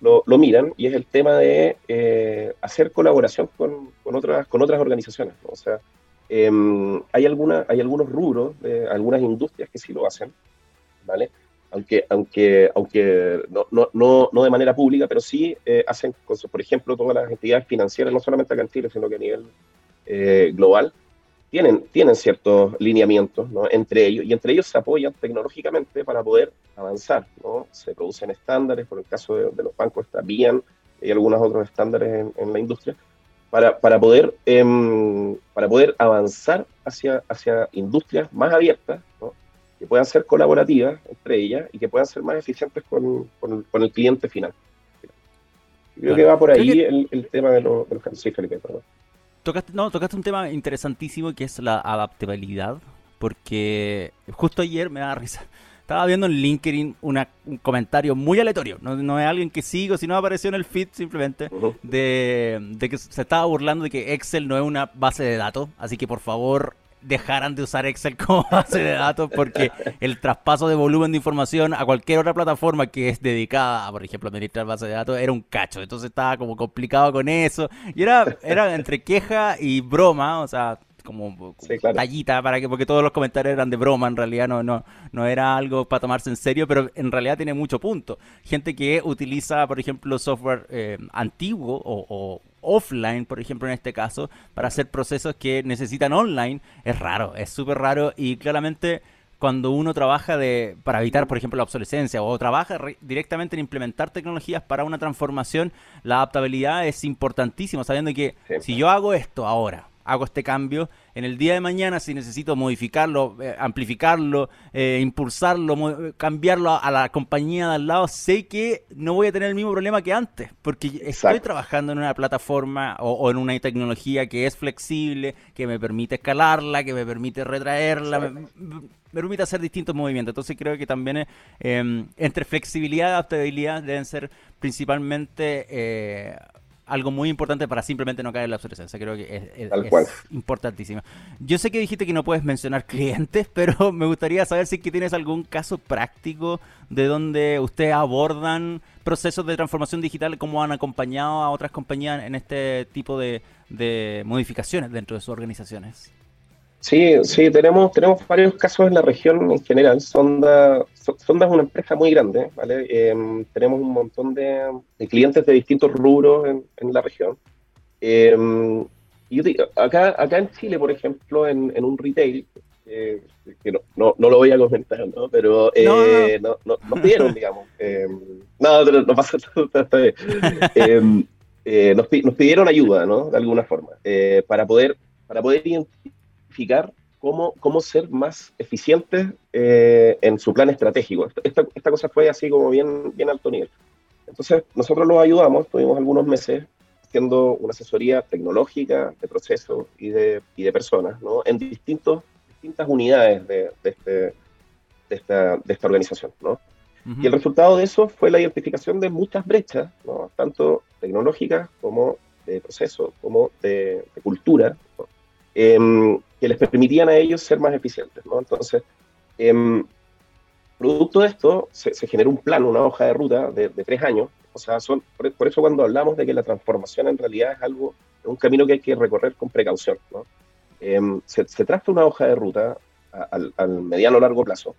B: lo, miran y es el tema de eh, hacer colaboración con, con, otras, con otras organizaciones. O sea, em, hay, alguna, hay algunos rubros, de algunas industrias que sí lo hacen, ¿vale? Aunque, aunque, aunque no, no, no, de manera pública, pero sí eh, hacen cosas, por ejemplo, todas las entidades financieras, no solamente acá en Chile, sino que a nivel eh, global, tienen, tienen ciertos lineamientos ¿no? entre ellos y entre ellos se apoyan tecnológicamente para poder avanzar. ¿no? Se producen estándares, por el caso de, los bancos está BIAN y algunos otros estándares en, la industria, para, para, poder, em, para poder avanzar hacia, hacia industrias más abiertas, ¿no? que puedan ser colaborativas entre ellas y que puedan ser más eficientes con, con, el cliente final. Creo que va por ahí el, el, tema de, los de los sí, Felipe, perdón.
A: Tocaste, no, tocaste un tema interesantísimo que es la adaptabilidad, porque justo ayer me da risa. Estaba viendo en LinkedIn un comentario muy aleatorio, no, es alguien que sigo, sino apareció en el feed simplemente, de, de que se estaba burlando de que Excel no es una base de datos, así que por favor dejaran de usar Excel como base de datos porque el traspaso de volumen de información a cualquier otra plataforma que es dedicada a, por ejemplo, administrar base de datos era un cacho. Entonces estaba como complicado con eso. Y era, era entre queja y broma, o sea, como, tallita para que porque todos los comentarios eran de broma en realidad no no no era algo para tomarse en serio pero en realidad tiene mucho punto gente que utiliza por ejemplo software eh, antiguo o, offline, por ejemplo, en este caso, para hacer procesos que necesitan online, es raro, es súper raro y claramente cuando uno trabaja de, para evitar, por ejemplo, la obsolescencia o trabaja directamente en implementar tecnologías para una transformación, la adaptabilidad es importantísimo, sabiendo que si yo hago esto ahora, hago este cambio. En el día de mañana, si necesito modificarlo, eh, amplificarlo, eh, impulsarlo, cambiarlo a, la compañía de al lado, sé que no voy a tener el mismo problema que antes, porque estoy trabajando en una plataforma o, en una tecnología que es flexible, que me permite escalarla, que me permite retraerla, me, permite hacer distintos movimientos. Entonces creo que también eh, entre flexibilidad y adaptabilidad deben ser principalmente algo muy importante para simplemente no caer en la obsolescencia. Creo que es, importantísimo. Yo sé que dijiste que no puedes mencionar clientes, pero me gustaría saber si que tienes algún caso práctico de donde ustedes abordan procesos de transformación digital, cómo han acompañado a otras compañías en este tipo de modificaciones dentro de sus organizaciones.
B: Sí, sí, tenemos, tenemos varios casos en la región en general. Sonda, Sonda es una empresa muy grande, ¿vale? Em, tenemos un montón de, clientes de distintos rubros en, la región. Em, y acá, acá en Chile, por ejemplo, en, un retail, eh, que no, no, no, lo voy a comentar, ¿no? Pero eh, no, no. nos pidieron, digamos. Em, no, no pasa nada. Eh, nos, nos, pidieron ayuda, ¿no? De alguna forma, para poder para poder cómo, cómo ser más eficientes eh, en su plan estratégico. Esta, esta, cosa fue así como bien, bien alto nivel. Entonces, nosotros los ayudamos, tuvimos algunos meses haciendo una asesoría tecnológica, de procesos y de, y de personas, ¿no? en distintos, distintas unidades de, de, este, de, esta, de esta organización. ¿no? Y el resultado de eso fue la identificación de muchas brechas, ¿no? tanto tecnológicas como de proceso, como de, cultura, Em, que les permitían a ellos ser más eficientes. ¿no? Entonces, em, producto de esto, se, generó un plan, una hoja de ruta de, tres años. O sea, son, por, eso cuando hablamos de que la transformación en realidad es algo, es un camino que hay que recorrer con precaución. ¿no? Em, se, se traza una hoja de ruta al, al mediano o largo plazo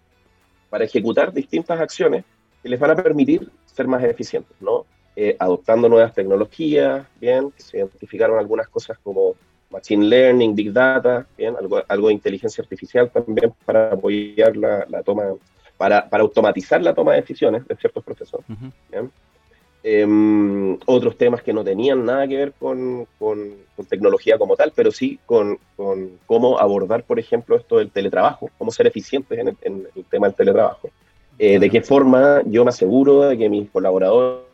B: para ejecutar distintas acciones que les van a permitir ser más eficientes, ¿no? Eh, adoptando nuevas tecnologías, bien, se identificaron algunas cosas como Machine Learning, Big Data, bien, algo, algo de inteligencia artificial también para apoyar la, la toma, para, para, automatizar la toma de decisiones de ciertos procesos. Em, otros temas que no tenían nada que ver con, tecnología como tal, pero sí con, cómo abordar, por ejemplo, esto del teletrabajo, cómo ser eficientes en el, tema del teletrabajo. Eh, de qué forma yo me aseguro de que mis colaboradores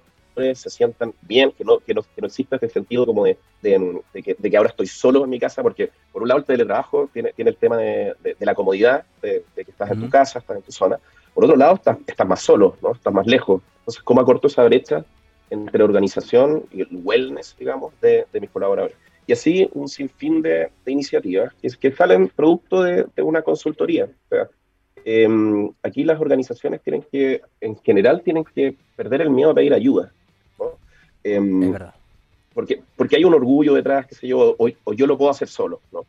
B: se sientan bien, que no, que no, que no exista este sentido como de, que, ahora estoy solo en mi casa, porque por un lado el teletrabajo tiene, tiene el tema de, la comodidad, de, que estás en tu casa, estás en tu zona, por otro lado estás, estás más solo, ¿no? estás más lejos. Entonces, ¿cómo acorto esa brecha entre organización y el wellness, digamos, de, mis colaboradores. Y así un sinfín de, iniciativas que, que, salen producto de, una consultoría. Em, aquí las organizaciones tienen que, en general, tienen que perder el miedo a pedir ayuda. Em, es verdad. Porque, porque hay un orgullo detrás, qué sé yo, o, yo lo puedo hacer solo, ¿no?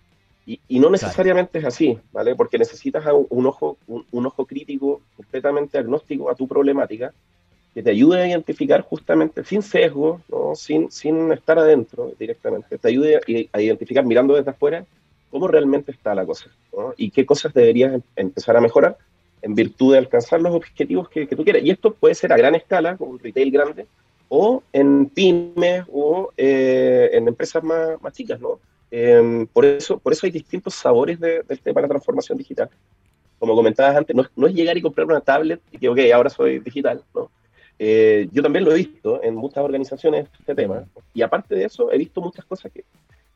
B: Y, no necesariamente es así, ¿vale? Porque necesitas un, ojo, un, ojo crítico completamente agnóstico a tu problemática que te ayude a identificar justamente, sin sesgo, ¿no? sin, sin estar adentro directamente, te ayude a, identificar mirando desde afuera cómo realmente está la cosa y qué cosas deberías em, empezar a mejorar en virtud de alcanzar los objetivos que, que, tú quieres. Y esto puede ser a gran escala, como un retail grande, o en pymes o eh, en empresas más, más chicas. ¿no? Em, por, eso, por eso hay distintos sabores de, del tema de la transformación digital. Como comentabas antes, no, no es llegar y comprar una tablet y que, ok, ahora soy digital, ¿no? Eh, yo también lo he visto en muchas organizaciones este tema. Y aparte de eso, he visto muchas cosas que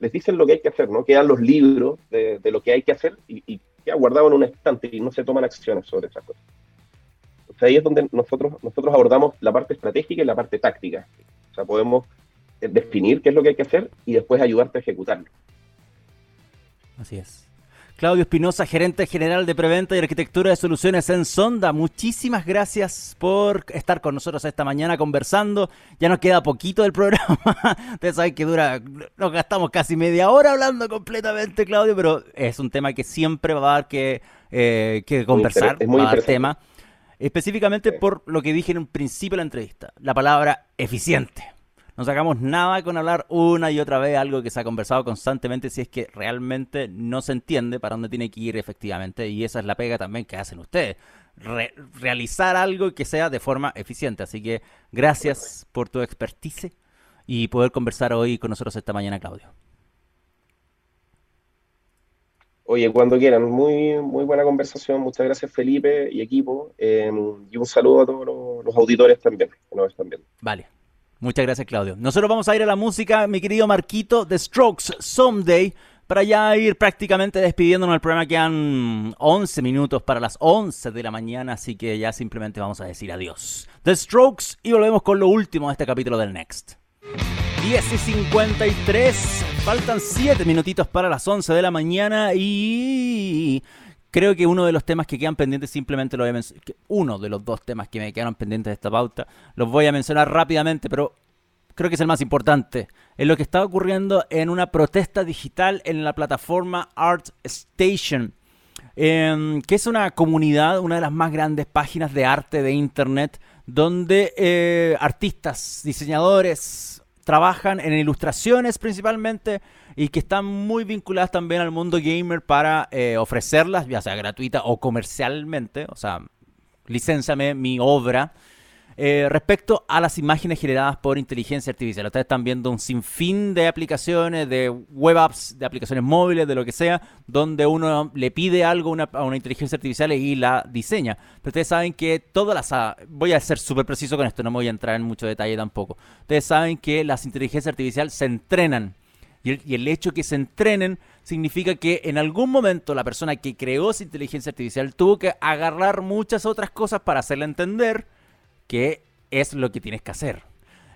B: les dicen lo que hay que hacer, ¿no? Quedan los libros de, lo que hay que hacer y, y queda guardado en un estante y no se toman acciones sobre esas cosas. Ahí es donde nosotros, nosotros abordamos la parte estratégica y la parte táctica. O sea, podemos eh, definir qué es lo que hay que hacer y después ayudarte a ejecutarlo.
A: Así es. Claudio Espinosa, gerente general de Preventa y Arquitectura de Soluciones en Sonda. Muchísimas gracias por estar con nosotros esta mañana conversando. Ya nos queda poquito del programa. Ustedes saben que dura, nos gastamos casi media hora hablando completamente, Claudio, pero es un tema que siempre va a dar que, eh, que conversar, es muy va a dar tema. Específicamente por lo que dije en un principio de la entrevista, la palabra eficiente. No sacamos nada con hablar una y otra vez algo que se ha conversado constantemente si es que realmente no se entiende para dónde tiene que ir efectivamente. Y esa es la pega también que hacen ustedes. realizar algo que sea de forma eficiente. Así que gracias por tu expertise y poder conversar hoy con nosotros esta mañana, Claudio.
B: Oye, cuando quieran, muy, muy buena conversación. Muchas gracias, Felipe y equipo. Eh, y un saludo a todos los, los auditores también que nos están viendo.
A: Vale. Muchas gracias, Claudio. Nosotros vamos a ir a la música, mi querido Marquito, The Strokes, Someday, para ya ir prácticamente despidiéndonos del programa. Quedan 11 minutos para las 11 de la mañana, así que ya simplemente vamos a decir adiós. The Strokes y volvemos con lo último de este capítulo del Next. 10 y 53, faltan 7 minutitos para las 11 de la mañana y Creo que uno de los temas que quedan pendientes, simplemente lo voy a mencionar, uno de los dos temas que me quedaron pendientes de esta pauta, los voy a mencionar rápidamente, pero creo que es el más importante. Es lo que está ocurriendo en una protesta digital en la plataforma ArtStation, em, que es una comunidad, una de las más grandes páginas de arte de Internet, donde eh, artistas, diseñadores, trabajan en ilustraciones principalmente y que están muy vinculadas también al mundo gamer para eh, ofrecerlas, ya sea gratuita o comercialmente, o sea, licénciame mi obra. Eh, respecto a las imágenes generadas por inteligencia artificial, ustedes están viendo un sinfín de aplicaciones, de web apps, de aplicaciones móviles, de lo que sea, donde uno le pide algo a una inteligencia artificial y la diseña. Pero ustedes saben que todas las... Ah, voy a ser súper preciso con esto, no me voy a entrar en mucho detalle tampoco. Ustedes saben que las inteligencias artificiales se entrenan y el, hecho que se entrenen significa que en algún momento la persona que creó esa inteligencia artificial tuvo que agarrar muchas otras cosas para hacerle entender que es lo que tienes que hacer.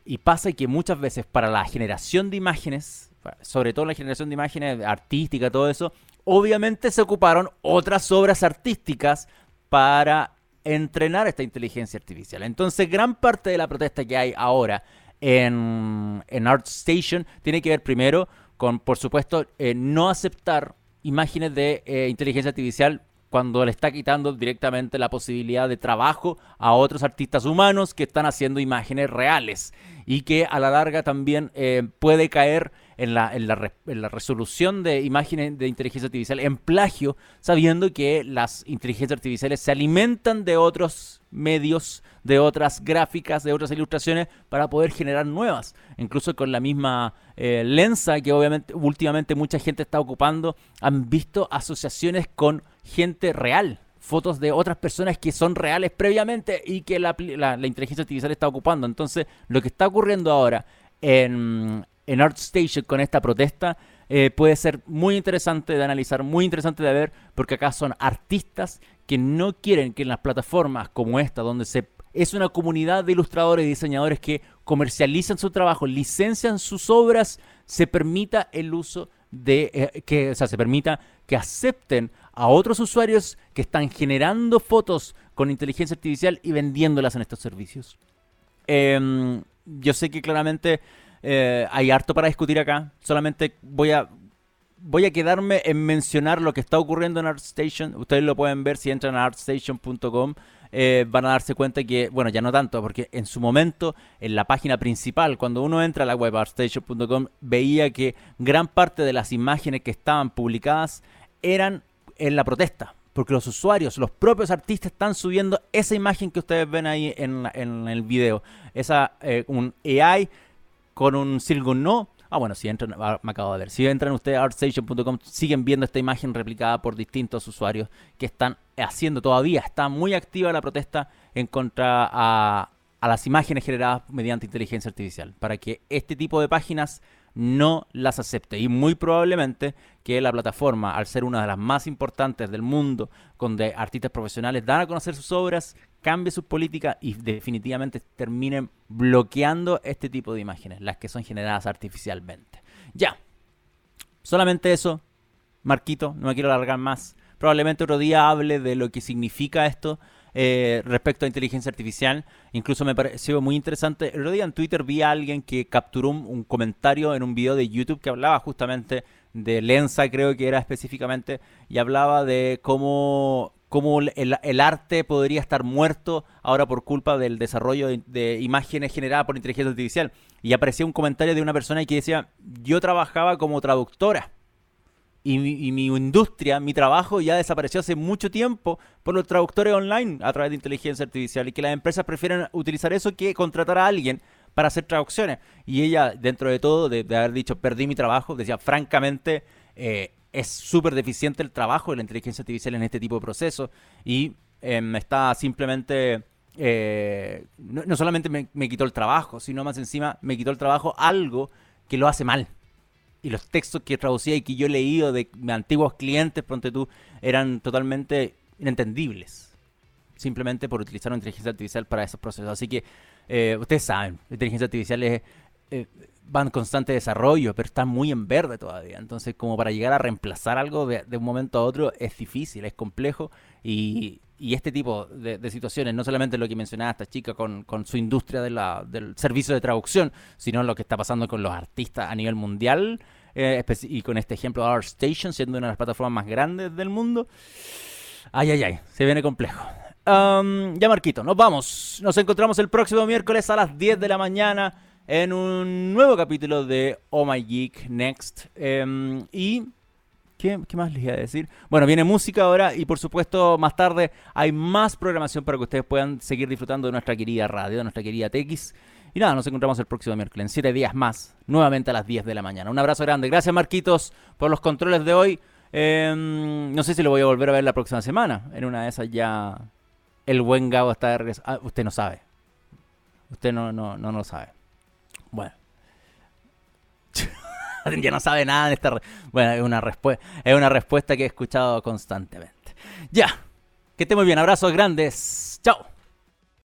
A: Y pasa que muchas veces para la generación de imágenes, sobre todo la generación de imágenes artística, todo eso, obviamente se ocuparon otras obras artísticas para entrenar esta inteligencia artificial. Entonces, gran parte de la protesta que hay ahora en, en ArtStation tiene que ver primero con, por supuesto, eh, no aceptar imágenes de eh, inteligencia artificial cuando le está quitando directamente la posibilidad de trabajo a otros artistas humanos que están haciendo imágenes reales y que a la larga también eh, puede caer en la, la, la resolución de imágenes de inteligencia artificial en plagio, sabiendo que las inteligencias artificiales se alimentan de otros medios, de otras gráficas, de otras ilustraciones para poder generar nuevas. Incluso con la misma eh, Lensa que obviamente últimamente mucha gente está ocupando, han visto asociaciones con gente real, fotos de otras personas que son reales previamente y que la, inteligencia artificial está ocupando. Entonces, lo que está ocurriendo ahora en, en ArtStation con esta protesta eh, puede ser muy interesante de analizar, muy interesante de ver, porque acá son artistas que no quieren que en las plataformas como esta, donde se es una comunidad de ilustradores y diseñadores que comercializan su trabajo, licencian sus obras, se permita el uso de eh, que, o sea, se permita que acepten a otros usuarios que están generando fotos con inteligencia artificial y vendiéndolas en estos servicios. Em, yo sé que claramente eh, hay harto para discutir acá. Solamente voy a voy a quedarme en mencionar lo que está ocurriendo en ArtStation. Ustedes lo pueden ver si entran a artstation.com. Eh, van a darse cuenta que, bueno, ya no tanto, porque en su momento, en la página principal, cuando uno entra a la web artstation.com, veía que gran parte de las imágenes que estaban publicadas eran en la protesta. Porque los usuarios, los propios artistas están subiendo esa imagen que ustedes ven ahí en, el video. Esa, eh, un AI con un Silgun No. Ah, bueno, si entran, ah, me acabo de ver. Si entran ustedes a artstation.com, siguen viendo esta imagen replicada por distintos usuarios que están haciendo todavía. Está muy activa la protesta en contra a, a las imágenes generadas mediante inteligencia artificial. Para que este tipo de páginas no las acepte. Y muy probablemente que la plataforma, al ser una de las más importantes del mundo, donde artistas profesionales dan a conocer sus obras, cambie sus políticas y definitivamente terminen bloqueando este tipo de imágenes, las que son generadas artificialmente. Ya, solamente eso, Marquito, no me quiero alargar más. Probablemente otro día hable de lo que significa esto eh, respecto a inteligencia artificial. Incluso me pareció muy interesante. El otro día en Twitter vi a alguien que capturó un, comentario en un video de YouTube que hablaba justamente de Lensa, creo que era específicamente, y hablaba de cómo cómo el, arte podría estar muerto ahora por culpa del desarrollo de, imágenes generadas por inteligencia artificial. Y aparecía un comentario de una persona que decía, yo trabajaba como traductora y mi, industria, mi trabajo ya desapareció hace mucho tiempo por los traductores online a través de inteligencia artificial y que las empresas prefieren utilizar eso que contratar a alguien para hacer traducciones. Y ella, dentro de todo, de, haber dicho, perdí mi trabajo, decía, francamente, eh, es súper deficiente el trabajo de la inteligencia artificial en este tipo de procesos y em, está simplemente... Eh, no, solamente me quitó el trabajo, sino más encima me quitó el trabajo algo que lo hace mal y los textos que traducía y que yo he leído de, antiguos clientes, pronto tú, eran totalmente inentendibles. Simplemente por utilizar una inteligencia artificial para esos procesos. Así que eh, ustedes saben, la inteligencia artificial es, eh, va en constante desarrollo, pero está muy en verde todavía. Entonces, como para llegar a reemplazar algo de, un momento a otro es difícil, es complejo y, este tipo de, situaciones, no solamente lo que mencionaba esta chica con, su industria del servicio de traducción, sino lo que está pasando con los artistas a nivel mundial eh, y con este ejemplo de ArtStation siendo una de las plataformas más grandes del mundo. Ay, ay, ay, se viene complejo. ya Marquito, nos vamos. Nos encontramos el próximo miércoles a las 10 de la mañana en un nuevo capítulo de Oh My Geek Next. Em, y ¿Qué, más les iba a decir? Bueno, viene música ahora y por supuesto más tarde hay más programación para que ustedes puedan seguir disfrutando de nuestra querida radio, de nuestra querida TX. Y nada, nos encontramos el próximo miércoles, en 7 días más, nuevamente a las 10 de la mañana. Un abrazo grande. Gracias Marquitos por los controles de hoy. Em, no sé si lo voy a volver a ver la próxima semana. En una de esas ya el buen Gabo está de regreso. Ah, usted no sabe. Usted no, no, no, lo sabe. Bueno. ya no sabe nada de esta. Bueno, es una, es una respuesta que he escuchado constantemente. Ya. Que esté muy bien. Abrazos grandes. Chao.